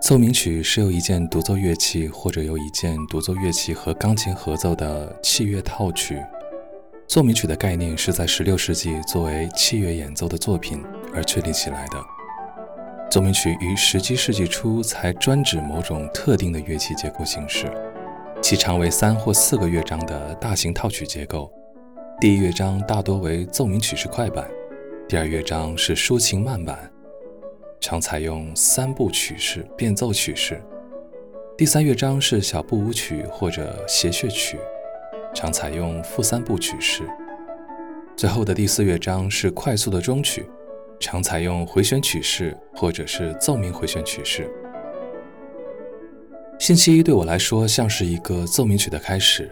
奏鸣曲是由一件独奏乐器或者由一件独奏乐器和钢琴合奏的器乐套曲。奏鸣曲的概念是在16世纪作为器乐演奏的作品而确立起来的。奏鸣曲于17世纪初才专指某种特定的乐器结构形式，其长为三或四个乐章的大型套曲结构。第一乐章大多为奏鸣曲式快板，第二乐章是抒情慢板。常采用三部曲式变奏曲式，第三乐章是小步舞曲或者谐谑曲，常采用复三部曲式。最后的第四乐章是快速的终曲，常采用回旋曲式或者是奏鸣回旋曲式。星期一对我来说像是一个奏鸣曲的开始，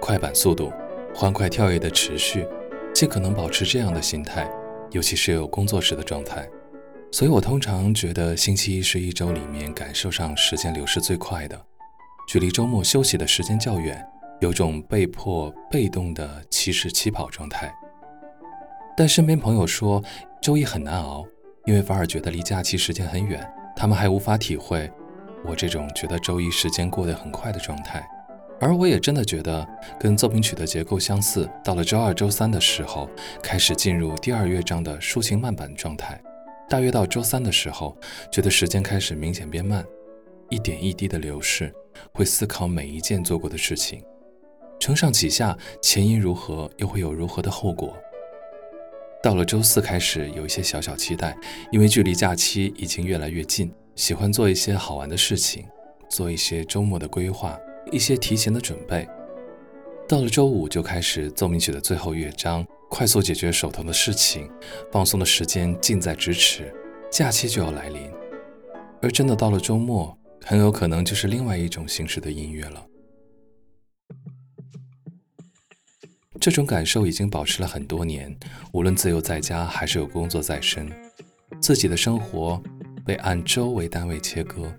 快板速度，欢快跳跃的持续，尽可能保持这样的心态，尤其是有工作时的状态。所以我通常觉得星期一是一周里面感受上时间流逝最快的，距离周末休息的时间较远，有种被迫被动的起始起跑状态。但身边朋友说周一很难熬，因为反而觉得离假期时间很远，他们还无法体会我这种觉得周一时间过得很快的状态。而我也真的觉得跟奏鸣曲的结构相似，到了周二、周三的时候，开始进入第二乐章的抒情慢板状态。大约到周三的时候，觉得时间开始明显变慢，一点一滴的流逝，会思考每一件做过的事情，承上启下，前因如何，又会有如何的后果。到了周四开始有一些小小期待，因为距离假期已经越来越近，喜欢做一些好玩的事情，做一些周末的规划，一些提前的准备。到了周五就开始奏鸣曲的最后乐章。快速解决手头的事情，放松的时间近在咫尺，假期就要来临。而真的到了周末，很有可能就是另外一种形式的音乐了。这种感受已经保持了很多年，无论自由在家还是有工作在身，自己的生活被按周为单位切割，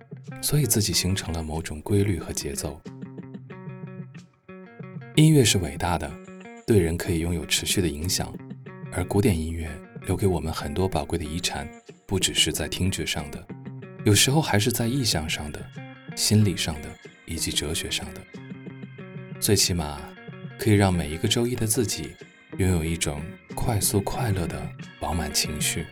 所以自己形成了某种规律和节奏。音乐是伟大的。对人可以拥有持续的影响，而古典音乐留给我们很多宝贵的遗产，不只是在听觉上的，有时候还是在意象上的、心理上的以及哲学上的。最起码，可以让每一个周一的自己拥有一种快速快乐的饱满情绪。